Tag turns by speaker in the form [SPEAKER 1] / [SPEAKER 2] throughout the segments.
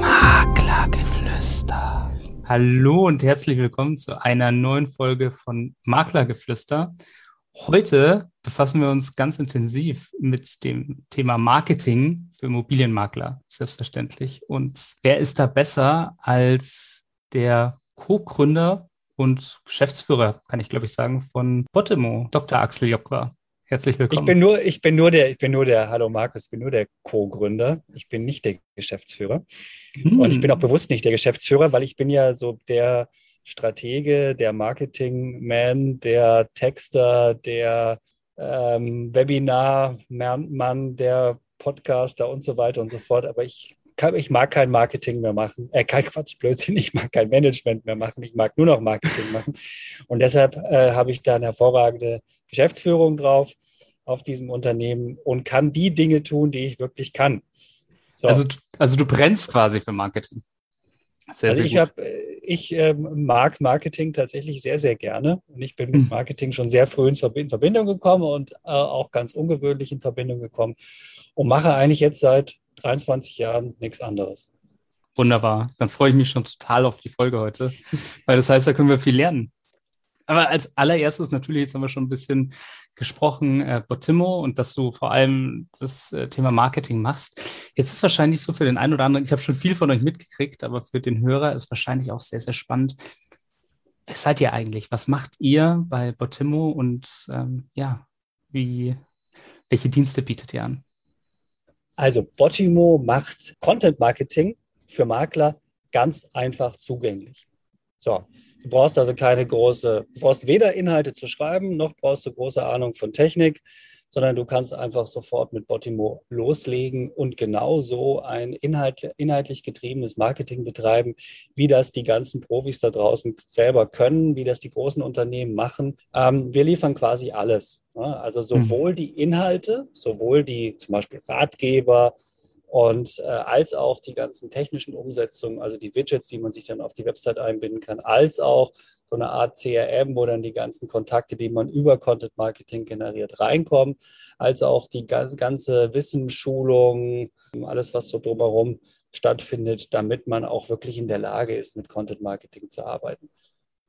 [SPEAKER 1] Maklergeflüster. Hallo und herzlich willkommen zu einer neuen Folge von Maklergeflüster. Heute befassen wir uns ganz intensiv mit dem Thema Marketing für Immobilienmakler, selbstverständlich. Und wer ist da besser als der Co-Gründer und Geschäftsführer, kann ich glaube ich sagen, von Botemo, Dr. Axel Jokwa. Herzlich willkommen.
[SPEAKER 2] Ich bin nur, ich bin nur der, ich bin nur der, hallo Markus, ich bin nur der Co-Gründer. Ich bin nicht der Geschäftsführer. Hm. Und ich bin auch bewusst nicht der Geschäftsführer, weil ich bin ja so der Stratege, der Marketingman, der Texter, der ähm, Webinar-Mann, der Podcaster und so weiter und so fort. Aber ich kann, ich mag kein Marketing mehr machen. Äh, kein Quatsch, Blödsinn, ich mag kein Management mehr machen. Ich mag nur noch Marketing machen. Und deshalb äh, habe ich da eine hervorragende Geschäftsführung drauf auf diesem Unternehmen und kann die Dinge tun, die ich wirklich kann.
[SPEAKER 1] So. Also, also du brennst quasi für Marketing.
[SPEAKER 2] Sehr, also sehr ich, hab, äh, ich äh, mag Marketing tatsächlich sehr, sehr gerne. Und ich bin mit hm. Marketing schon sehr früh in Verbindung gekommen und äh, auch ganz ungewöhnlich in Verbindung gekommen und mache eigentlich jetzt seit 23 Jahren nichts anderes.
[SPEAKER 1] Wunderbar. Dann freue ich mich schon total auf die Folge heute, weil das heißt, da können wir viel lernen. Aber als allererstes natürlich, jetzt haben wir schon ein bisschen gesprochen, äh, Botimo und dass du vor allem das äh, Thema Marketing machst. Jetzt ist wahrscheinlich so für den einen oder anderen, ich habe schon viel von euch mitgekriegt, aber für den Hörer ist wahrscheinlich auch sehr, sehr spannend. Wer seid ihr eigentlich? Was macht ihr bei Botimo und ähm, ja, wie, welche Dienste bietet ihr an?
[SPEAKER 2] Also Botimo macht Content Marketing für Makler ganz einfach zugänglich. So, Du brauchst also keine große, du brauchst weder Inhalte zu schreiben, noch brauchst du große Ahnung von Technik, sondern du kannst einfach sofort mit Botimo loslegen und genauso ein Inhalt, inhaltlich getriebenes Marketing betreiben, wie das die ganzen Profis da draußen selber können, wie das die großen Unternehmen machen. Ähm, wir liefern quasi alles. Ne? Also sowohl mhm. die Inhalte, sowohl die zum Beispiel Ratgeber, und äh, als auch die ganzen technischen Umsetzungen, also die Widgets, die man sich dann auf die Website einbinden kann, als auch so eine Art CRM, wo dann die ganzen Kontakte, die man über Content Marketing generiert, reinkommen, als auch die ganze Wissensschulung, alles, was so drumherum stattfindet, damit man auch wirklich in der Lage ist, mit Content Marketing zu arbeiten.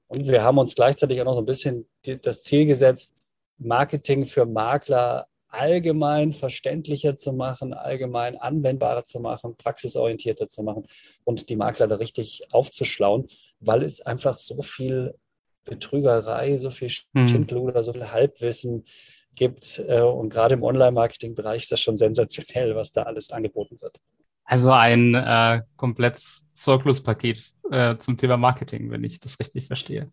[SPEAKER 2] Und wir haben uns gleichzeitig auch noch so ein bisschen das Ziel gesetzt, Marketing für Makler allgemein verständlicher zu machen, allgemein anwendbarer zu machen, praxisorientierter zu machen und die Makler da richtig aufzuschlauen, weil es einfach so viel Betrügerei, so viel hm. Schindluder, so viel Halbwissen gibt. Äh, und gerade im Online-Marketing-Bereich ist das schon sensationell, was da alles angeboten wird.
[SPEAKER 1] Also ein äh, komplett Sorglos-Paket äh, zum Thema Marketing, wenn ich das richtig verstehe.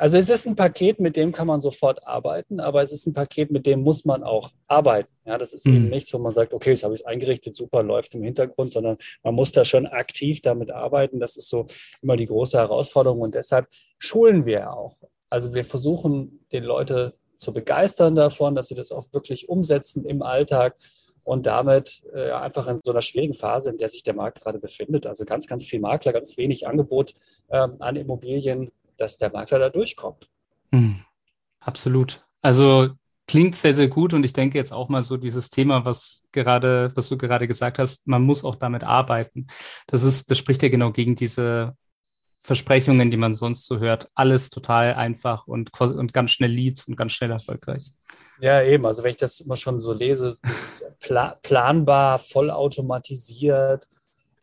[SPEAKER 2] Also es ist ein Paket, mit dem kann man sofort arbeiten, aber es ist ein Paket, mit dem muss man auch arbeiten. Ja, das ist mhm. eben nichts, wo man sagt, okay, jetzt habe ich es eingerichtet, super, läuft im Hintergrund, sondern man muss da schon aktiv damit arbeiten. Das ist so immer die große Herausforderung und deshalb schulen wir auch. Also wir versuchen, den Leute zu begeistern davon, dass sie das auch wirklich umsetzen im Alltag und damit äh, einfach in so einer schwierigen Phase, in der sich der Markt gerade befindet. Also ganz, ganz viel Makler, ganz wenig Angebot ähm, an Immobilien dass der Makler da durchkommt.
[SPEAKER 1] Hm, absolut. Also klingt sehr, sehr gut und ich denke jetzt auch mal so dieses Thema, was gerade, was du gerade gesagt hast, man muss auch damit arbeiten. Das ist, das spricht ja genau gegen diese Versprechungen, die man sonst so hört. Alles total einfach und, und ganz schnell Leads und ganz schnell erfolgreich.
[SPEAKER 2] Ja, eben. Also wenn ich das immer schon so lese, pla planbar, vollautomatisiert,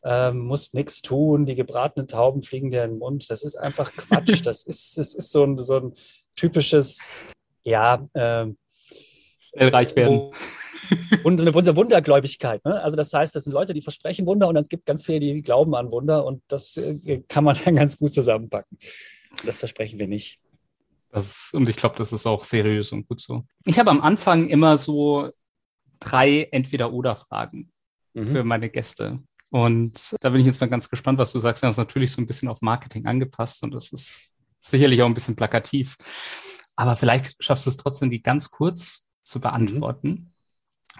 [SPEAKER 2] ähm, musst nichts tun, die gebratenen Tauben fliegen dir in den Mund. Das ist einfach Quatsch. das ist, das ist so, ein, so ein typisches, ja, ähm,
[SPEAKER 1] schnell reich werden.
[SPEAKER 2] Und eine Wundergläubigkeit. Ne? Also das heißt, das sind Leute, die versprechen Wunder und dann gibt es ganz viele, die glauben an Wunder und das äh, kann man dann ganz gut zusammenpacken. Das versprechen wir nicht.
[SPEAKER 1] Das, und ich glaube, das ist auch seriös und gut so. Ich habe am Anfang immer so drei Entweder-Oder-Fragen mhm. für meine Gäste. Und da bin ich jetzt mal ganz gespannt, was du sagst. Wir haben es natürlich so ein bisschen auf Marketing angepasst und das ist sicherlich auch ein bisschen plakativ. Aber vielleicht schaffst du es trotzdem, die ganz kurz zu beantworten.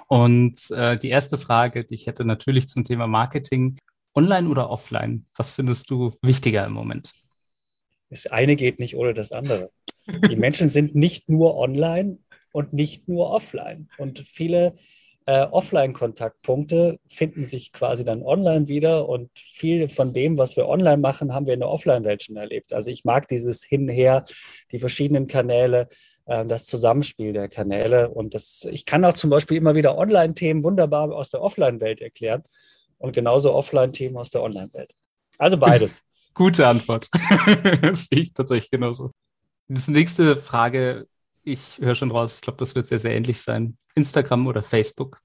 [SPEAKER 1] Und äh, die erste Frage, die ich hätte natürlich zum Thema Marketing, online oder offline, was findest du wichtiger im Moment?
[SPEAKER 2] Das eine geht nicht ohne das andere. Die Menschen sind nicht nur online und nicht nur offline. Und viele äh, Offline-Kontaktpunkte finden sich quasi dann online wieder und viel von dem, was wir online machen, haben wir in der Offline-Welt schon erlebt. Also ich mag dieses Hinher, die verschiedenen Kanäle, äh, das Zusammenspiel der Kanäle und das, ich kann auch zum Beispiel immer wieder Online-Themen wunderbar aus der Offline-Welt erklären und genauso Offline-Themen aus der Online-Welt. Also beides.
[SPEAKER 1] Gute Antwort. das sehe ich tatsächlich genauso. Das nächste Frage, ich höre schon raus, ich glaube, das wird sehr, sehr ähnlich sein. Instagram oder Facebook?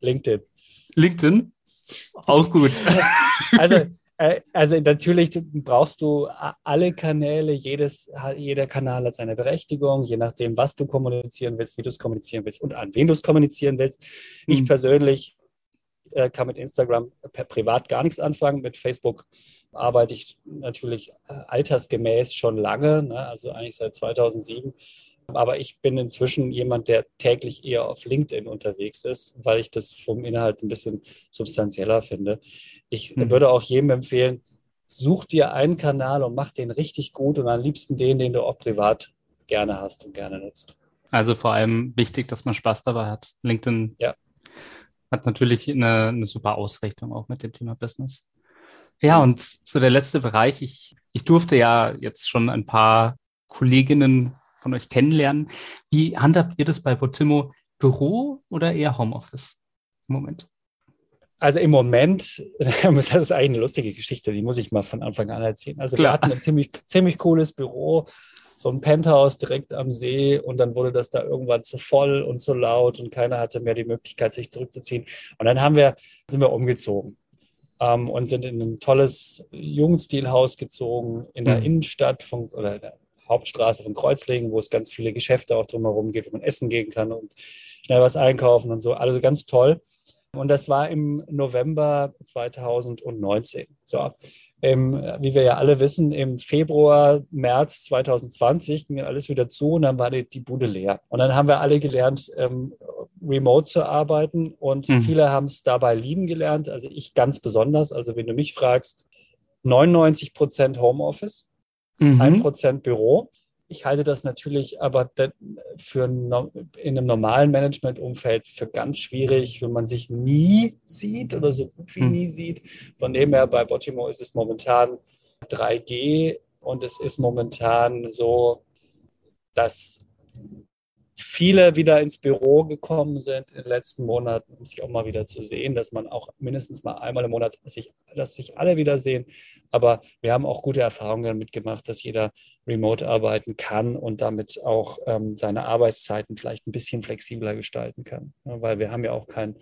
[SPEAKER 2] LinkedIn.
[SPEAKER 1] LinkedIn? Auch gut.
[SPEAKER 2] also, äh, also natürlich brauchst du alle Kanäle, jedes, jeder Kanal hat seine Berechtigung, je nachdem, was du kommunizieren willst, wie du es kommunizieren willst und an wen du es kommunizieren willst. Ich hm. persönlich äh, kann mit Instagram privat gar nichts anfangen. Mit Facebook arbeite ich natürlich äh, altersgemäß schon lange, ne? also eigentlich seit 2007. Aber ich bin inzwischen jemand, der täglich eher auf LinkedIn unterwegs ist, weil ich das vom Inhalt ein bisschen substanzieller finde. Ich mhm. würde auch jedem empfehlen, such dir einen Kanal und mach den richtig gut und am liebsten den, den du auch privat gerne hast und gerne nutzt.
[SPEAKER 1] Also vor allem wichtig, dass man Spaß dabei hat. LinkedIn ja hat natürlich eine, eine super Ausrichtung auch mit dem Thema Business. Ja, und so der letzte Bereich, ich, ich durfte ja jetzt schon ein paar Kolleginnen von euch kennenlernen. Wie handhabt ihr das bei Botimo? Büro oder eher Homeoffice im Moment?
[SPEAKER 2] Also im Moment, das ist eigentlich eine lustige Geschichte, die muss ich mal von Anfang an erzählen. Also Klar. wir hatten ein ziemlich, ziemlich cooles Büro, so ein Penthouse direkt am See und dann wurde das da irgendwann zu voll und zu laut und keiner hatte mehr die Möglichkeit, sich zurückzuziehen. Und dann haben wir, sind wir umgezogen ähm, und sind in ein tolles Jugendstilhaus gezogen in der mhm. Innenstadt von, oder in der Hauptstraße von Kreuzlingen, wo es ganz viele Geschäfte auch drumherum gibt, wo man essen gehen kann und schnell was einkaufen und so. Also ganz toll. Und das war im November 2019. So, ähm, wie wir ja alle wissen, im Februar, März 2020 ging alles wieder zu und dann war die, die Bude leer. Und dann haben wir alle gelernt, ähm, remote zu arbeiten und mhm. viele haben es dabei lieben gelernt. Also ich ganz besonders. Also wenn du mich fragst, 99 Prozent Homeoffice, mhm. 1 Prozent Büro. Ich halte das natürlich aber für in einem normalen Managementumfeld für ganz schwierig, wenn man sich nie sieht oder so gut wie hm. nie sieht. Von dem her bei Botimo ist es momentan 3G und es ist momentan so, dass viele wieder ins Büro gekommen sind in den letzten Monaten, um sich auch mal wieder zu sehen, dass man auch mindestens mal einmal im Monat, sich, dass sich alle wiedersehen. Aber wir haben auch gute Erfahrungen damit gemacht, dass jeder remote arbeiten kann und damit auch ähm, seine Arbeitszeiten vielleicht ein bisschen flexibler gestalten kann. Ja, weil wir haben ja auch kein,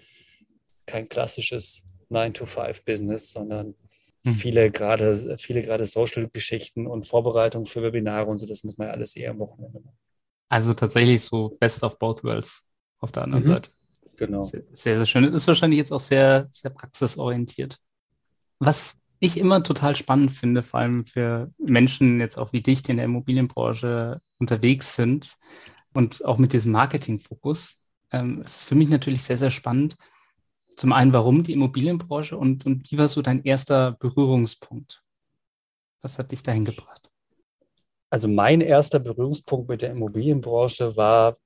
[SPEAKER 2] kein klassisches 9-to-5-Business, sondern hm. viele gerade viele gerade Social-Geschichten und Vorbereitungen für Webinare und so, das muss man ja alles eher am Wochenende machen.
[SPEAKER 1] Also tatsächlich so Best of both worlds auf der anderen mhm. Seite. Genau. Sehr, sehr schön. Ist wahrscheinlich jetzt auch sehr, sehr praxisorientiert. Was ich immer total spannend finde, vor allem für Menschen jetzt auch wie dich, die in der Immobilienbranche unterwegs sind und auch mit diesem Marketingfokus, ähm, ist für mich natürlich sehr, sehr spannend. Zum einen, warum die Immobilienbranche und, und wie war so dein erster Berührungspunkt? Was hat dich dahin gebracht?
[SPEAKER 2] Also mein erster Berührungspunkt mit der Immobilienbranche war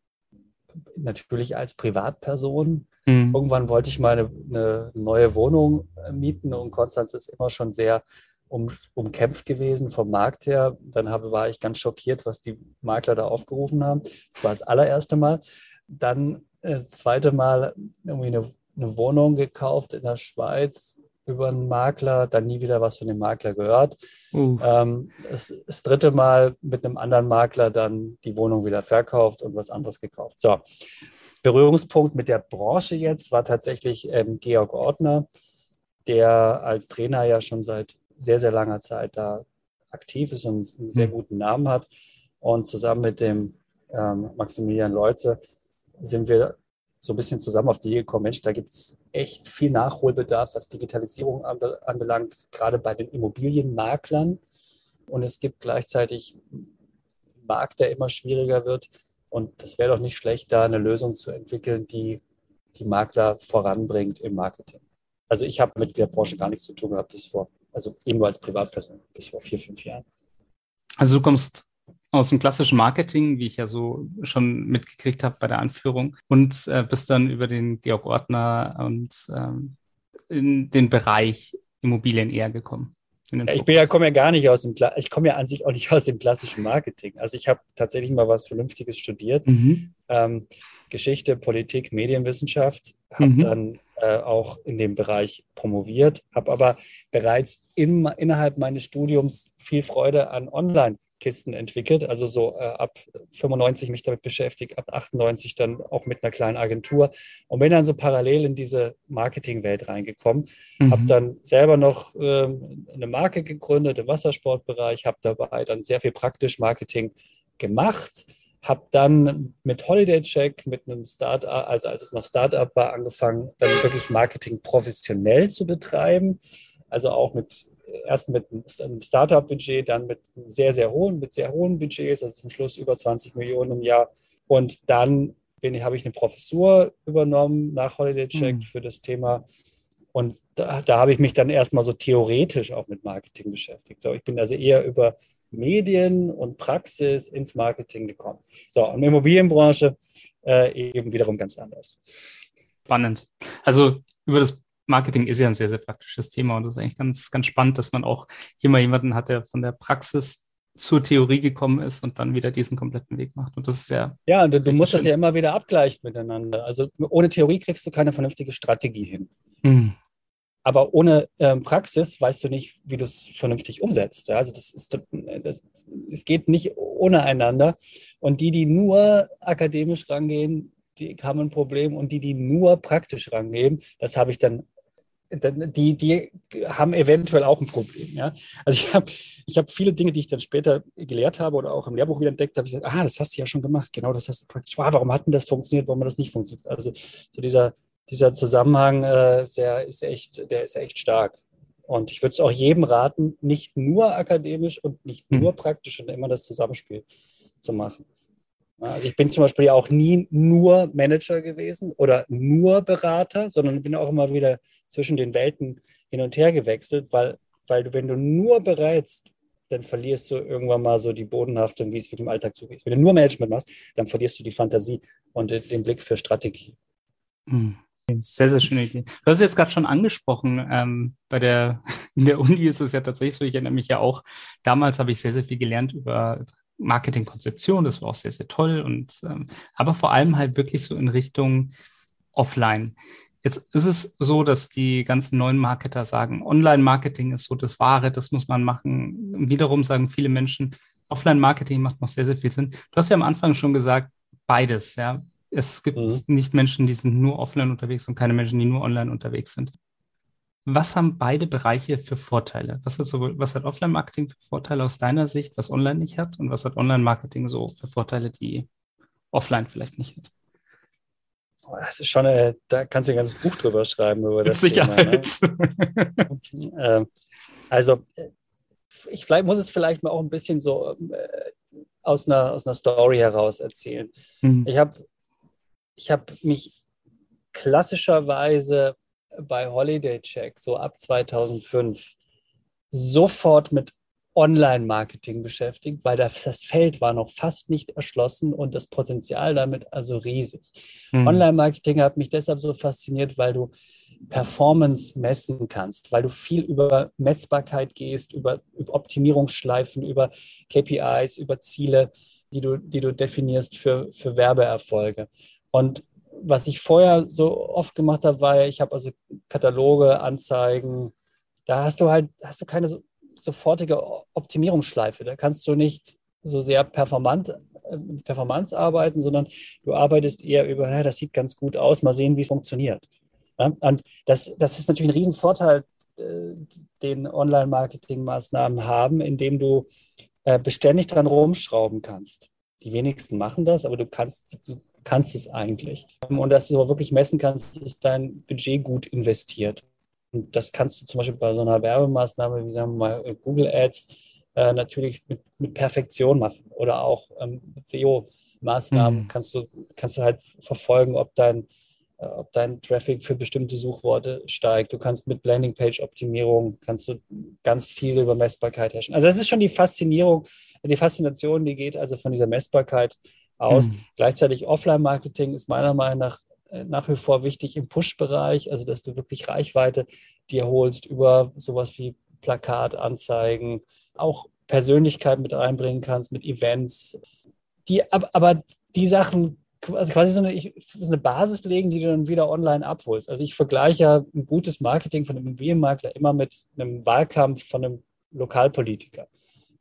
[SPEAKER 2] natürlich als Privatperson. Mhm. Irgendwann wollte ich mal eine, eine, neue Wohnung äh, mieten und Konstanz ist immer schon sehr um, umkämpft gewesen vom Markt her. Dann habe, war ich ganz schockiert, was die Makler da aufgerufen haben. Das war das allererste Mal. Dann äh, zweite Mal irgendwie eine, eine Wohnung gekauft in der Schweiz über einen Makler, dann nie wieder was von dem Makler gehört. Uh. Ähm, das, das, dritte Mal mit einem anderen Makler dann die Wohnung wieder verkauft und was anderes gekauft. So, Berührungspunkt mit der Branche jetzt war tatsächlich ähm, Georg Ortner, der als Trainer ja schon seit sehr, sehr langer Zeit da aktiv ist und einen sehr hm. guten Namen hat. Und zusammen mit dem ähm, Maximilian Leutze sind wir so ein bisschen zusammen auf die Idee gekommen, Mensch, da gibt es echt viel Nachholbedarf, was Digitalisierung anbelangt, gerade bei den Immobilienmaklern. Und es gibt gleichzeitig einen Markt, der immer schwieriger wird. Und das wäre doch nicht schlecht, da eine Lösung zu entwickeln, die die Makler voranbringt im Marketing. Also ich habe mit der Branche gar nichts zu tun gehabt bis vor, also eben nur als Privatperson bis vor vier, fünf Jahren.
[SPEAKER 1] Also du kommst aus dem klassischen Marketing, wie ich ja so schon mitgekriegt habe bei der Anführung, und äh, bist dann über den Georg Ortner und ähm, in den Bereich Immobilien eher gekommen.
[SPEAKER 2] Ja, ich bin ja, komme ja gar nicht aus dem, ich komme ja an sich auch nicht aus dem klassischen Marketing. Also ich habe tatsächlich mal was Vernünftiges studiert. Mhm. Ähm, Geschichte, Politik, Medienwissenschaft, habe mhm. dann äh, auch in dem Bereich promoviert, habe aber bereits in, innerhalb meines Studiums viel Freude an Online Kisten entwickelt, also so äh, ab 95 mich damit beschäftigt, ab 98 dann auch mit einer kleinen Agentur. Und bin dann so parallel in diese Marketingwelt reingekommen, mhm. habe dann selber noch äh, eine Marke gegründet im Wassersportbereich, habe dabei dann sehr viel praktisch Marketing gemacht, habe dann mit Holiday Check, mit einem Startup, also als es noch Startup war, angefangen, dann wirklich Marketing professionell zu betreiben. Also auch mit erst mit einem Startup-Budget, dann mit sehr, sehr hohen, mit sehr hohen Budgets, also zum Schluss über 20 Millionen im Jahr. Und dann bin, habe ich eine Professur übernommen nach Holiday Check mhm. für das Thema. Und da, da habe ich mich dann erstmal so theoretisch auch mit Marketing beschäftigt. So, ich bin also eher über Medien und Praxis ins Marketing gekommen. So, und Immobilienbranche äh, eben wiederum ganz anders.
[SPEAKER 1] Spannend. Also über das Marketing ist ja ein sehr, sehr praktisches Thema und das ist eigentlich ganz, ganz spannend, dass man auch hier mal jemanden hat, der von der Praxis zur Theorie gekommen ist und dann wieder diesen kompletten Weg macht. Und das ist ja.
[SPEAKER 2] Ja, du, du musst schön. das ja immer wieder abgleichen miteinander. Also ohne Theorie kriegst du keine vernünftige Strategie hin. Mhm. Aber ohne ähm, Praxis weißt du nicht, wie du es vernünftig umsetzt. Ja? Also das ist, das, es geht nicht ohne einander. Und die, die nur akademisch rangehen, die haben ein Problem. Und die, die nur praktisch rangehen, das habe ich dann die, die haben eventuell auch ein Problem. Ja? Also ich habe ich hab viele Dinge, die ich dann später gelehrt habe oder auch im Lehrbuch wieder entdeckt habe, ich gesagt, ah, das hast du ja schon gemacht, genau, das hast du praktisch. Ah, warum hat denn das funktioniert, warum hat das nicht funktioniert? Also so dieser, dieser Zusammenhang, äh, der ist echt, der ist echt stark. Und ich würde es auch jedem raten, nicht nur akademisch und nicht hm. nur praktisch und immer das Zusammenspiel zu machen. Also ich bin zum Beispiel auch nie nur Manager gewesen oder nur Berater, sondern bin auch immer wieder zwischen den Welten hin und her gewechselt, weil, weil du, wenn du nur berätst, dann verlierst du irgendwann mal so die Bodenhaftung, wie es für den Alltag zugeht. Wenn du nur Management machst, dann verlierst du die Fantasie und den Blick für Strategie.
[SPEAKER 1] Hm. Sehr, sehr schöne Idee. Du hast es jetzt gerade schon angesprochen, ähm, bei der, in der Uni ist es ja tatsächlich so, ich erinnere mich ja auch, damals habe ich sehr, sehr viel gelernt über Marketingkonzeption, das war auch sehr, sehr toll und ähm, aber vor allem halt wirklich so in Richtung Offline. Jetzt ist es so, dass die ganzen neuen Marketer sagen, Online-Marketing ist so das Wahre, das muss man machen. Wiederum sagen viele Menschen, Offline-Marketing macht noch sehr, sehr viel Sinn. Du hast ja am Anfang schon gesagt, beides, ja. Es gibt mhm. nicht Menschen, die sind nur offline unterwegs und keine Menschen, die nur online unterwegs sind. Was haben beide Bereiche für Vorteile? Was hat, sowohl, was hat Offline-Marketing für Vorteile aus deiner Sicht, was online nicht hat? Und was hat Online-Marketing so für Vorteile, die offline vielleicht nicht hat?
[SPEAKER 2] Das ist schon, äh, da kannst du ein ganzes Buch drüber schreiben. Über
[SPEAKER 1] das Sicherheit.
[SPEAKER 2] Thema, ne? also, ich vielleicht, muss es vielleicht mal auch ein bisschen so äh, aus, einer, aus einer Story heraus erzählen. Mhm. Ich habe ich hab mich klassischerweise bei Holiday Check, so ab 2005, sofort mit Online-Marketing beschäftigt, weil das, das, Feld war noch fast nicht erschlossen und das Potenzial damit also riesig. Mhm. Online-Marketing hat mich deshalb so fasziniert, weil du Performance messen kannst, weil du viel über Messbarkeit gehst, über, über Optimierungsschleifen, über KPIs, über Ziele, die du, die du definierst für, für Werbeerfolge. Und was ich vorher so oft gemacht habe, war, ich habe also Kataloge, Anzeigen, da hast du halt, hast du keine so, sofortige Optimierungsschleife. Da kannst du nicht so sehr performant, äh, Performance arbeiten, sondern du arbeitest eher über, ja, das sieht ganz gut aus, mal sehen, wie es funktioniert. Ja? Und das, das ist natürlich ein Riesenvorteil, äh, den Online-Marketing-Maßnahmen haben, indem du äh, beständig dran rumschrauben kannst. Die wenigsten machen das, aber du kannst, du kannst es eigentlich. Und dass du wirklich messen kannst, ist dein Budget gut investiert. Und das kannst du zum Beispiel bei so einer Werbemaßnahme, wie sagen wir mal Google Ads, äh, natürlich mit, mit, Perfektion machen. Oder auch ähm, mit SEO-Maßnahmen mhm. kannst, du, kannst du halt verfolgen, ob dein, äh, ob dein Traffic für bestimmte Suchworte steigt. Du kannst mit Landingpage-Optimierung kannst du ganz viel über Messbarkeit herrschen. Also das ist schon die Faszinierung, die Faszination, die geht also von dieser Messbarkeit aus. Mhm. Gleichzeitig Offline-Marketing ist meiner Meinung nach äh, nach wie vor wichtig im Push-Bereich, also dass du wirklich Reichweite dir holst über sowas wie Plakatanzeigen, auch Persönlichkeit mit reinbringen kannst, mit Events. Die, aber die Sachen also quasi so eine, so eine Basis legen, die du dann wieder online abholst. Also ich vergleiche ein gutes Marketing von einem Immobilienmakler immer mit einem Wahlkampf von einem Lokalpolitiker.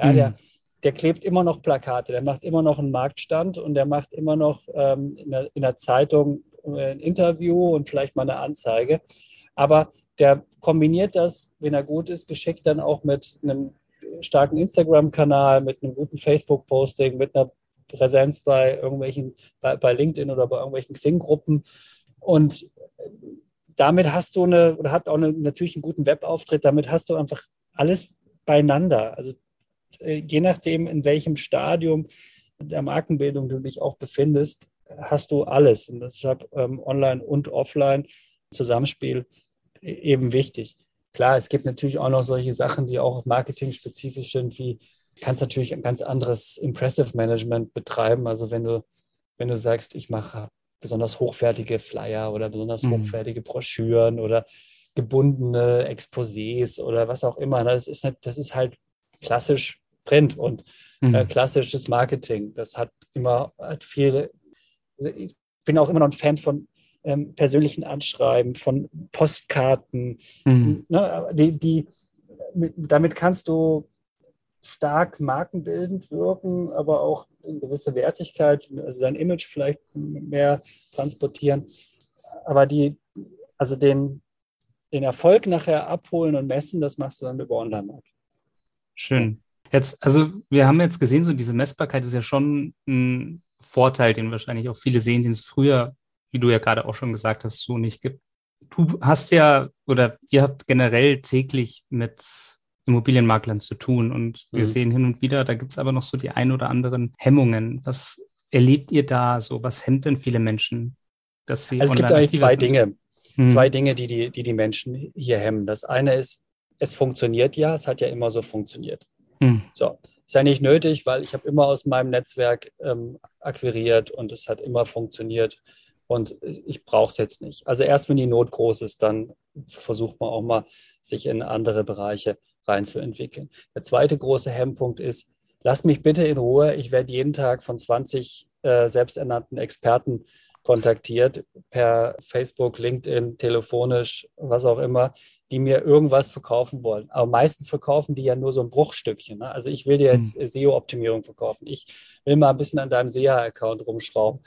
[SPEAKER 2] Ja, mhm. Der, klebt immer noch Plakate, der macht immer noch einen Marktstand und der macht immer noch ähm, in, der, in der Zeitung äh, ein Interview und vielleicht mal eine Anzeige. Aber der kombiniert das, wenn er gut ist, geschickt dann auch mit einem starken Instagram-Kanal, mit einem guten Facebook-Posting, mit einer Präsenz bei irgendwelchen, bei, bei LinkedIn oder bei irgendwelchen Xing-Gruppen. Und damit hast du eine, oder hat auch eine, natürlich einen guten Webauftritt, damit hast du einfach alles beieinander. Also je nachdem, in welchem Stadium der Markenbildung du dich auch befindest, hast du alles. Und deshalb ähm, online und offline Zusammenspiel e-, eben wichtig. Klar, es gibt natürlich auch noch solche Sachen, die auch marketing-spezifisch sind, wie kannst natürlich ein ganz anderes Impressive Management betreiben. Also wenn du, wenn du sagst, ich mache besonders hochwertige Flyer oder besonders mhm. hochwertige Broschüren oder gebundene Exposés oder was auch immer. Das ist, das ist halt klassisch Print und äh, mhm. klassisches Marketing. Das hat immer hat viel. Also ich bin auch immer noch ein Fan von ähm, persönlichen Anschreiben, von Postkarten. Mhm. Ne, die, die, damit kannst du stark markenbildend wirken, aber auch eine gewisse Wertigkeit, also dein Image vielleicht mehr transportieren. Aber die, also den, den Erfolg nachher abholen und messen, das machst du dann über Online-Marketing.
[SPEAKER 1] Schön. Jetzt, also wir haben jetzt gesehen, so diese Messbarkeit ist ja schon ein Vorteil, den wahrscheinlich auch viele sehen, den es früher, wie du ja gerade auch schon gesagt hast, so nicht gibt. Du hast ja oder ihr habt generell täglich mit Immobilienmaklern zu tun. Und wir mhm. sehen hin und wieder, da gibt es aber noch so die ein oder anderen Hemmungen. Was erlebt ihr da so? Was hemmt denn viele Menschen,
[SPEAKER 2] dass sie Also es gibt eigentlich zwei sind? Dinge. Mhm. Zwei Dinge, die die, die die Menschen hier hemmen. Das eine ist, es funktioniert ja, es hat ja immer so funktioniert. Mhm. So, ist ja nicht nötig, weil ich habe immer aus meinem Netzwerk ähm, akquiriert und es hat immer funktioniert und ich brauche es jetzt nicht. Also erst wenn die Not groß ist, dann versucht man auch mal, sich in andere Bereiche reinzuentwickeln. Der zweite große Hemmpunkt ist, lasst mich bitte in Ruhe. Ich werde jeden Tag von 20 äh, selbsternannten Experten kontaktiert per Facebook, LinkedIn, telefonisch, was auch immer, die mir irgendwas verkaufen wollen. Aber meistens verkaufen die ja nur so ein Bruchstückchen. Ne? Also ich will dir jetzt mhm. SEO-Optimierung verkaufen. Ich will mal ein bisschen an deinem SEA-Account rumschrauben.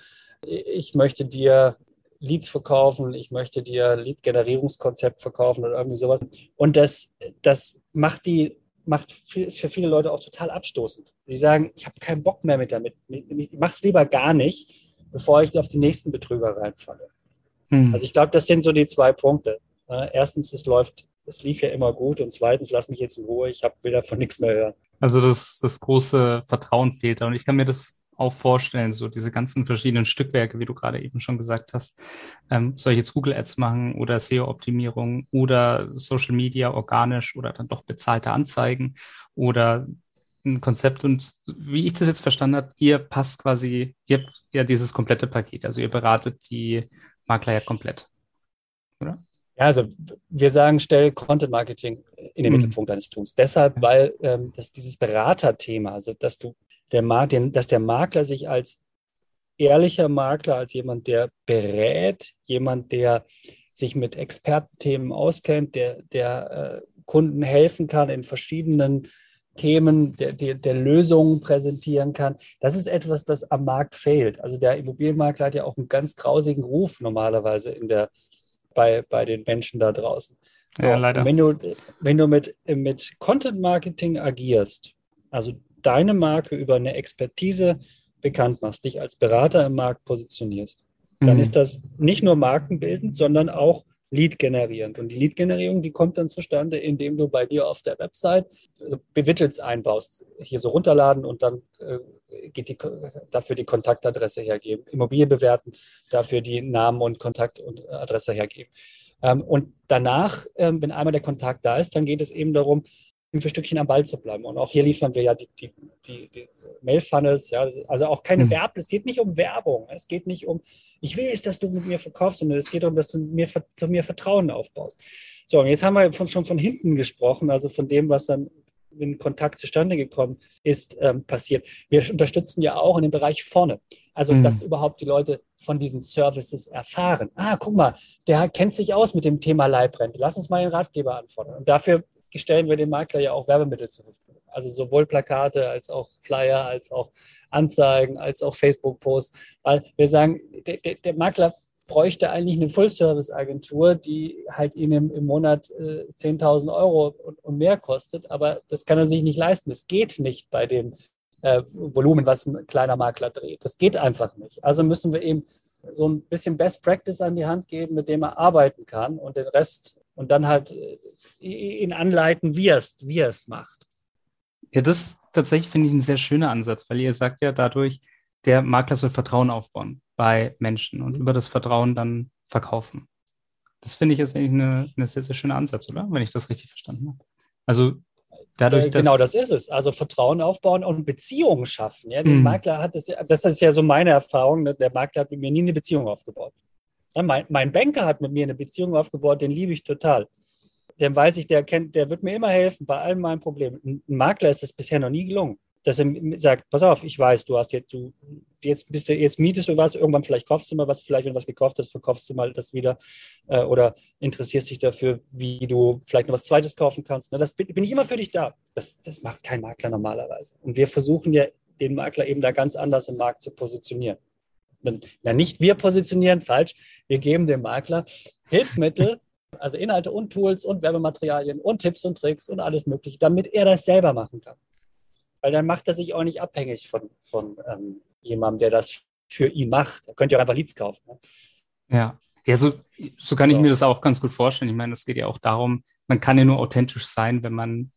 [SPEAKER 2] Ich möchte dir Leads verkaufen, ich möchte dir Lead-Generierungskonzept verkaufen oder irgendwie sowas. Und das, das macht die, macht viel, ist für viele Leute auch total abstoßend. Sie sagen, ich habe keinen Bock mehr mit damit. Ich mache es lieber gar nicht, bevor ich auf die nächsten Betrüger reinfalle. Hm. Also ich glaube, das sind so die zwei Punkte. Erstens, es läuft, es lief ja immer gut und zweitens, lass mich jetzt in Ruhe, ich hab, will davon nichts mehr hören.
[SPEAKER 1] Also das, das große Vertrauen fehlt da und ich kann mir das auch vorstellen, so diese ganzen verschiedenen Stückwerke, wie du gerade eben schon gesagt hast, ähm, soll ich jetzt Google Ads machen oder SEO-Optimierung oder Social Media organisch oder dann doch bezahlte Anzeigen oder ein Konzept und wie ich das jetzt verstanden habe, ihr passt quasi, ihr habt ja dieses komplette Paket, also ihr beratet die Makler ja komplett,
[SPEAKER 2] oder? Ja, also wir sagen, stell Content Marketing in den mhm. Mittelpunkt deines Tuns. Deshalb, weil ähm, das dieses Beraterthema, also dass du der Markt, dass der Makler sich als ehrlicher Makler, als jemand, der berät, jemand, der sich mit Expertenthemen auskennt, der, der äh, Kunden helfen kann in verschiedenen Themen, der, der, der, Lösungen präsentieren kann. Das ist etwas, das am Markt fehlt. Also der Immobilienmakler hat ja auch einen ganz grausigen Ruf normalerweise in der, bei, bei den Menschen da draußen. Ja, leider. Wenn du, wenn du mit, mit Content Marketing agierst, also deine Marke über eine Expertise bekannt machst, dich als Berater im Markt positionierst, dann mhm. ist das nicht nur markenbildend, sondern auch Lead generierend. Und die Lead-Generierung, die kommt dann zustande, indem du bei dir auf der Website also Widgets einbaust, hier so runterladen und dann äh, geht die, dafür die Kontaktadresse hergeben. Immobilie bewerten, dafür die Namen und Kontakt und Adresse hergeben. Ähm, und danach, ähm, wenn einmal der Kontakt da ist, dann geht es eben darum, für Stückchen am Ball zu bleiben. Und auch hier liefern wir ja die, die, die, die Mail-Funnels, ja, also auch keine mhm. Werbung. Es geht nicht um Werbung. Es geht nicht um, ich will es, dass du mit mir verkaufst, sondern es geht darum, dass du mir, zu mir Vertrauen aufbaust. So, und jetzt haben wir von, schon von hinten gesprochen, also von dem, was dann wenn Kontakt zustande gekommen ist, ähm, passiert. Wir unterstützen ja auch in dem Bereich vorne. Also, mhm. dass überhaupt die Leute von diesen Services erfahren. Ah, guck mal, der kennt sich aus mit dem Thema Leibrente. Lass uns mal den Ratgeber anfordern. Und dafür stellen wir dem Makler ja auch Werbemittel zur Verfügung. Also sowohl Plakate als auch Flyer, als auch Anzeigen, als auch Facebook-Posts. Weil wir sagen, der, der, der, Makler bräuchte eigentlich eine Full-Service-Agentur, die halt ihm im, im Monat äh, 10.000 Euro und, und, mehr kostet. Aber das kann er sich nicht leisten. Das geht nicht bei dem äh, Volumen, was ein kleiner Makler dreht. Das geht einfach nicht. Also müssen wir eben so ein bisschen Best Practice an die Hand geben, mit dem er arbeiten kann und den Rest und dann halt äh, ihn anleiten, wie er es, wie er es macht.
[SPEAKER 1] Ja, das tatsächlich finde ich ein sehr schöner Ansatz, weil ihr sagt ja dadurch, der Makler soll Vertrauen aufbauen bei Menschen und über das Vertrauen dann verkaufen. Das finde ich ist eigentlich eine, eine sehr, sehr schöne Ansatz, oder? Wenn ich das richtig verstanden habe. Also dadurch,
[SPEAKER 2] äh, dass genau, das ist es. Also Vertrauen aufbauen und Beziehungen schaffen. Ja, der mhm. Makler hat das, das ist ja so meine Erfahrung. Ne? Der Makler hat mit mir nie eine Beziehung aufgebaut. Mein, mein Banker hat mit mir eine Beziehung aufgebaut, den liebe ich total. Den weiß ich, der kennt, der wird mir immer helfen bei allen meinen Problemen. Ein Makler ist es bisher noch nie gelungen, dass er sagt, pass auf, ich weiß, du hast jetzt, du, jetzt bist du, jetzt mietest du was, irgendwann vielleicht kaufst du mal was, vielleicht wenn du was gekauft hast, verkaufst du mal das wieder äh, oder interessierst dich dafür, wie du vielleicht noch was Zweites kaufen kannst. Ne? Das bin, bin ich immer für dich da. Das, das macht kein Makler normalerweise. Und wir versuchen ja, den Makler eben da ganz anders im Markt zu positionieren ja nicht wir positionieren, falsch, wir geben dem Makler Hilfsmittel, also Inhalte und Tools und Werbematerialien und Tipps und Tricks und alles Mögliche, damit er das selber machen kann. Weil dann macht er sich auch nicht abhängig von, von ähm, jemandem, der das für ihn macht. Er könnte ja auch einfach Leads kaufen. Ne?
[SPEAKER 1] Ja. Ja, so, so kann ich mir das auch ganz gut vorstellen. Ich meine, es geht ja auch darum, man kann ja nur authentisch sein, wenn man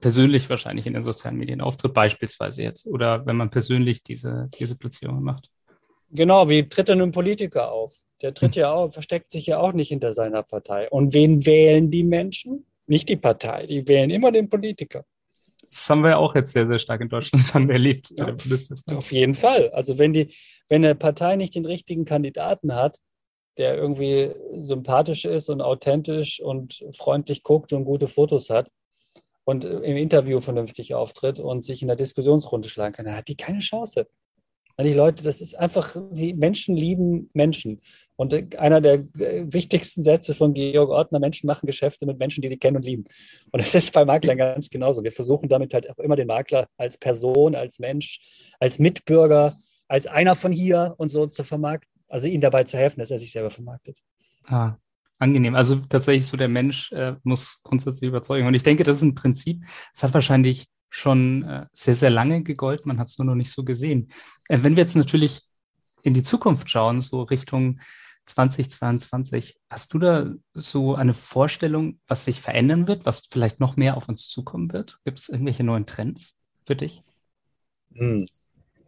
[SPEAKER 1] persönlich wahrscheinlich in den sozialen Medien auftritt, beispielsweise jetzt, oder wenn man persönlich diese, diese Platzierungen macht.
[SPEAKER 2] Genau, wie tritt denn ein Politiker auf? Der tritt hm. ja auch, versteckt sich ja auch nicht hinter seiner Partei. Und wen wählen die Menschen? Nicht die Partei, die wählen immer den Politiker.
[SPEAKER 1] Das haben wir ja auch jetzt sehr, sehr stark in Deutschland dann erlebt. Ja,
[SPEAKER 2] auf jeden Fall. Also wenn die, wenn eine Partei nicht den richtigen Kandidaten hat, der irgendwie sympathisch ist und authentisch und freundlich guckt und gute Fotos hat und im Interview vernünftig auftritt und sich in der Diskussionsrunde schlagen kann, dann hat die keine Chance. Die Leute, das ist einfach, die Menschen lieben Menschen. Und äh, einer der äh, wichtigsten Sätze von Georg Ortner, Menschen machen Geschäfte mit Menschen, die sie kennen und lieben. Und das ist bei Maklern ganz genauso. Wir versuchen damit halt auch immer den Makler als Person, als Mensch, als Mitbürger, als einer von hier und so zu vermarkten. Also ihm dabei zu helfen, dass er sich selber vermarktet.
[SPEAKER 1] Ah, angenehm. Also tatsächlich so der Mensch äh, muss grundsätzlich überzeugen. Und ich denke, das ist ein Prinzip, es hat wahrscheinlich schon äh, sehr, sehr lange gegolten. Man hat es nur noch nicht so gesehen. Äh, wenn wir jetzt natürlich in die Zukunft schauen, so Richtung 2022, hast du da so eine Vorstellung, was sich verändern wird, was vielleicht noch mehr auf uns zukommen wird? Gibt es irgendwelche neuen Trends für dich?
[SPEAKER 2] Hm.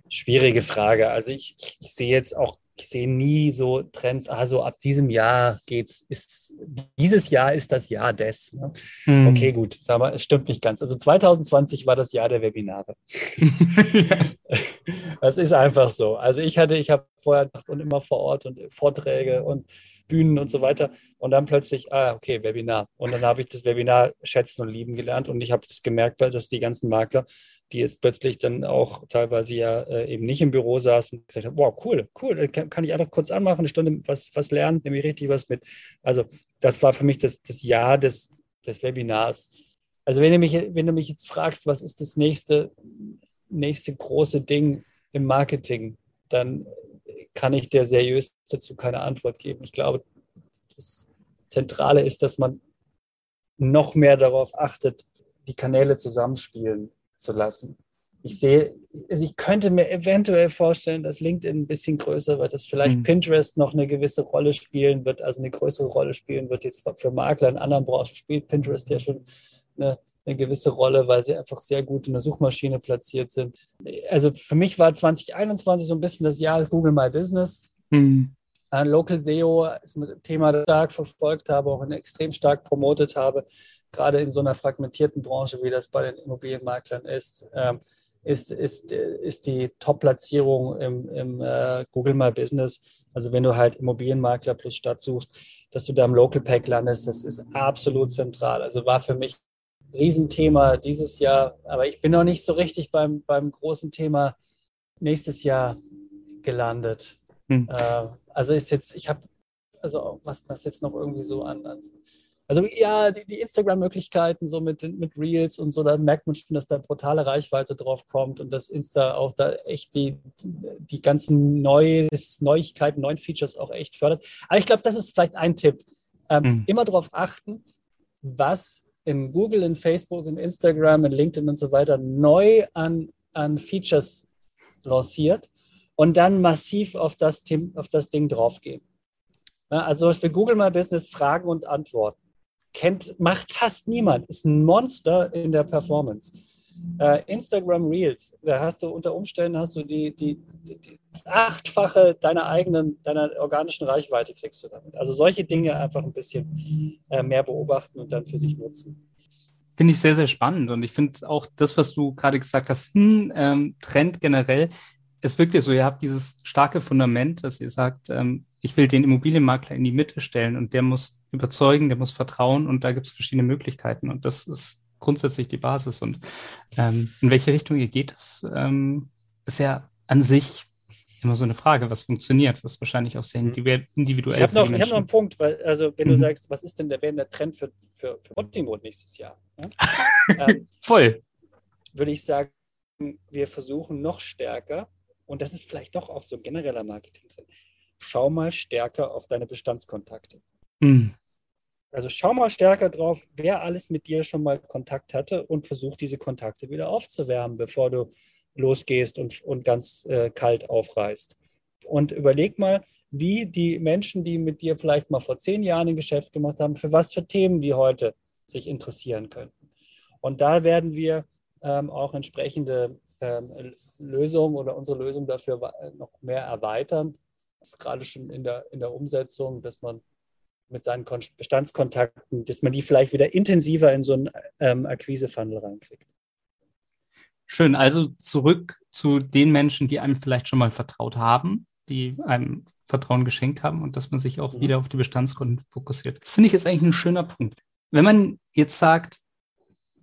[SPEAKER 2] Schwierige Frage. Also ich, ich sehe jetzt auch sehe nie so Trends, also ab diesem Jahr geht's, ist, dieses Jahr ist das Jahr des. Ne? Hm. Okay, gut, sag mal, es stimmt nicht ganz. Also 2020 war das Jahr der Webinare. das ist einfach so. Also ich hatte, ich habe vorher und immer vor Ort und Vorträge und Bühnen und so weiter. Und dann plötzlich, ah, okay, Webinar. Und dann habe ich das Webinar schätzen und lieben gelernt. Und ich habe das gemerkt, dass die ganzen Makler, die jetzt plötzlich dann auch teilweise ja äh, eben nicht im Büro saßen, gesagt haben, wow, cool, cool, kann, kann ich einfach kurz anmachen, eine Stunde was, was lernen, nehme ich richtig was mit. Also das war für mich das, das Jahr des, des Webinars. Also wenn du, mich, wenn du mich jetzt fragst, was ist das nächste, nächste große Ding im Marketing, dann kann ich der seriös dazu keine Antwort geben. Ich glaube, das Zentrale ist, dass man noch mehr darauf achtet, die Kanäle zusammenspielen zu lassen. Ich sehe, also ich könnte mir eventuell vorstellen, dass LinkedIn ein bisschen größer wird, dass vielleicht mhm. Pinterest noch eine gewisse Rolle spielen wird, also eine größere Rolle spielen wird. Jetzt für Makler in anderen Branchen spielt Pinterest ja schon eine, eine gewisse Rolle, weil sie einfach sehr gut in der Suchmaschine platziert sind. Also für mich war 2021 so ein bisschen das Jahr Google My Business. Mhm. Local SEO ist ein Thema, das ich stark verfolgt habe, auch extrem stark promotet habe, gerade in so einer fragmentierten Branche, wie das bei den Immobilienmaklern ist. Ähm, ist, ist, ist die Top-Platzierung im, im äh, Google My Business. Also wenn du halt Immobilienmakler plus Stadt suchst, dass du da im Local Pack landest, das ist absolut zentral. Also war für mich Riesenthema dieses Jahr, aber ich bin noch nicht so richtig beim, beim großen Thema nächstes Jahr gelandet. Hm. Äh, also ist jetzt, ich habe, also was, was jetzt noch irgendwie so an, an also ja, die, die Instagram-Möglichkeiten so mit, mit Reels und so, da merkt man schon, dass da brutale Reichweite drauf kommt und dass Insta auch da echt die, die ganzen Neues, Neuigkeiten, neuen Features auch echt fördert. Aber ich glaube, das ist vielleicht ein Tipp. Ähm, mhm. Immer darauf achten, was in Google, in Facebook, in Instagram, in LinkedIn und so weiter neu an, an Features lanciert und dann massiv auf das, auf das Ding draufgehen. Also zum Beispiel Google My Business Fragen und Antworten. Kennt, macht fast niemand. Ist ein Monster in der Performance. Äh, Instagram Reels, da hast du unter Umständen hast du die, die, die, das Achtfache deiner eigenen, deiner organischen Reichweite kriegst du damit. Also solche Dinge einfach ein bisschen äh, mehr beobachten und dann für sich nutzen.
[SPEAKER 1] Finde ich sehr, sehr spannend. Und ich finde auch das, was du gerade gesagt hast, hm, ähm, Trend generell, es wirkt ja so, ihr habt dieses starke Fundament, dass ihr sagt, ähm, ich will den Immobilienmakler in die Mitte stellen und der muss überzeugen, der muss vertrauen und da gibt es verschiedene Möglichkeiten. Und das ist grundsätzlich die Basis. Und ähm, in welche Richtung ihr geht, das ähm, ist ja an sich immer so eine Frage, was funktioniert. Das ist wahrscheinlich auch sehr mhm. individuell.
[SPEAKER 2] Ich habe noch, hab noch einen Punkt, weil, also wenn mhm. du sagst, was ist denn der, der Trend für, für, für Optimot nächstes Jahr?
[SPEAKER 1] Ja? ähm, Voll.
[SPEAKER 2] Würde ich sagen, wir versuchen noch stärker, und das ist vielleicht doch auch so ein genereller Marketing drin, schau mal stärker auf deine Bestandskontakte. Mhm. Also schau mal stärker drauf, wer alles mit dir schon mal Kontakt hatte und versuch diese Kontakte wieder aufzuwärmen, bevor du losgehst und, und ganz äh, kalt aufreißt. Und überleg mal, wie die Menschen, die mit dir vielleicht mal vor zehn Jahren ein Geschäft gemacht haben, für was für Themen die heute sich interessieren könnten. Und da werden wir ähm, auch entsprechende ähm, Lösungen oder unsere Lösung dafür noch mehr erweitern. Das ist gerade schon in der, in der Umsetzung, dass man mit seinen Bestandskontakten, dass man die vielleicht wieder intensiver in so einen ähm, Akquise-Funnel reinkriegt.
[SPEAKER 1] Schön, also zurück zu den Menschen, die einem vielleicht schon mal vertraut haben, die einem Vertrauen geschenkt haben und dass man sich auch mhm. wieder auf die Bestandskunden fokussiert. Das finde ich ist eigentlich ein schöner Punkt. Wenn man jetzt sagt,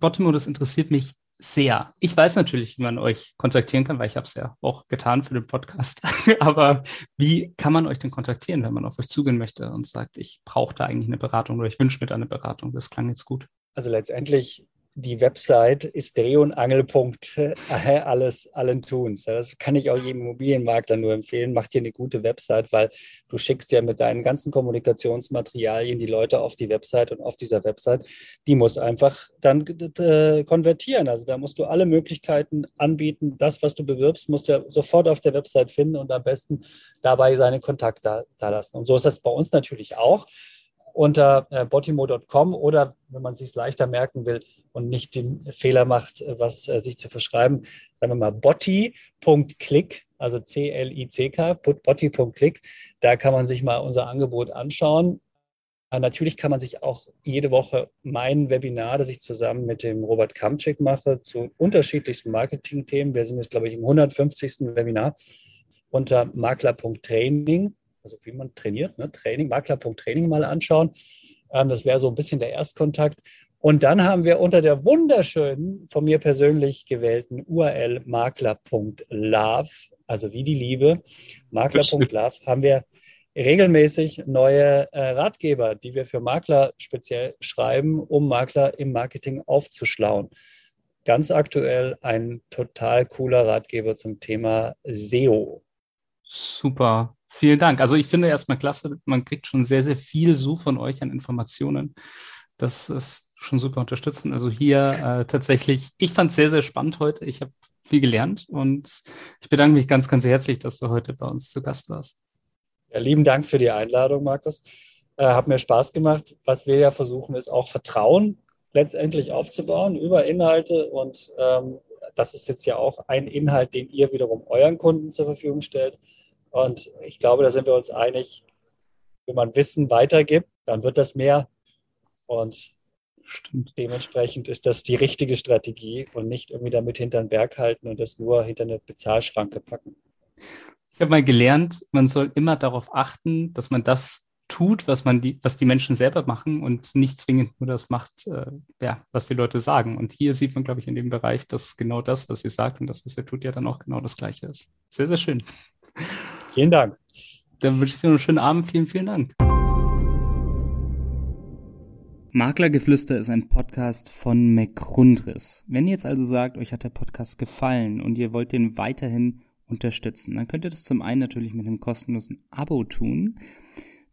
[SPEAKER 1] Bottom, das interessiert mich sehr. Ich weiß natürlich, wie man euch kontaktieren kann, weil ich habe es ja auch getan für den Podcast. Aber wie kann man euch denn kontaktieren, wenn man auf euch zugehen möchte und sagt, ich brauche da eigentlich eine Beratung oder ich wünsche mir da eine Beratung? Das klang jetzt gut.
[SPEAKER 2] Also letztendlich die Website ist Dreh- und Angelpunkt äh, alles, allen Tuns. Das kann ich auch jedem Immobilienmakler nur empfehlen. Mach dir eine gute Website, weil du schickst ja mit deinen ganzen Kommunikationsmaterialien die Leute auf die Website und auf dieser Website, die muss einfach dann äh, konvertieren. Also da musst du alle Möglichkeiten anbieten. Das, was du bewirbst, musst du sofort auf der Website finden und am besten dabei seine Kontakte da lassen. Und so ist das bei uns natürlich auch unter äh, botimo.com oder wenn man sich leichter merken will und nicht den Fehler macht, äh, was äh, sich zu verschreiben, sagen wir mal botti.click, also C-L-I-C-K, botti.click. Da kann man sich mal unser Angebot anschauen. Aber natürlich kann man sich auch jede Woche mein Webinar, das ich zusammen mit dem Robert Kamczyk mache, zu unterschiedlichsten Marketing-Themen. Wir sind jetzt, glaube ich, im 150. Webinar unter makler.training also wie man trainiert, ne? Training, Makler.training mal anschauen. Ähm, das wäre so ein bisschen der Erstkontakt. Und dann haben wir unter der wunderschönen, von mir persönlich gewählten URL makler.love, also wie die Liebe, makler.love, haben wir regelmäßig neue äh, Ratgeber, die wir für Makler speziell schreiben, um Makler im Marketing aufzuschlauen. Ganz aktuell ein total cooler Ratgeber zum Thema SEO.
[SPEAKER 1] Super. Vielen Dank. Also ich finde erstmal klasse, man kriegt schon sehr, sehr viel so von euch an Informationen. Das ist schon super unterstützend. Also hier äh, tatsächlich, ich fand es sehr, sehr spannend heute. Ich habe viel gelernt und ich bedanke mich ganz, ganz herzlich, dass du heute bei uns zu Gast warst.
[SPEAKER 2] Ja, lieben Dank für die Einladung, Markus. Äh, hat mir Spaß gemacht. Was wir ja versuchen, ist auch Vertrauen letztendlich aufzubauen über Inhalte. Und ähm, das ist jetzt ja auch ein Inhalt, den ihr wiederum euren Kunden zur Verfügung stellt. Und ich glaube, da sind wir uns einig, wenn man Wissen weitergibt, dann wird das mehr. Und Stimmt. dementsprechend ist das die richtige Strategie und nicht irgendwie damit hinter den Berg halten und das nur hinter eine Bezahlschranke packen.
[SPEAKER 1] Ich habe mal gelernt, man soll immer darauf achten, dass man das tut, was man die, was die Menschen selber machen und nicht zwingend nur das macht, äh, ja, was die Leute sagen. Und hier sieht man, glaube ich, in dem Bereich, dass genau das, was sie sagt und das, was er tut, ja dann auch genau das Gleiche ist. Sehr, sehr schön.
[SPEAKER 2] Vielen Dank.
[SPEAKER 1] Dann wünsche ich dir einen schönen Abend. Vielen, vielen Dank. Maklergeflüster ist ein Podcast von McRundris. Wenn ihr jetzt also sagt, euch hat der Podcast gefallen und ihr wollt den weiterhin unterstützen, dann könnt ihr das zum einen natürlich mit einem kostenlosen Abo tun.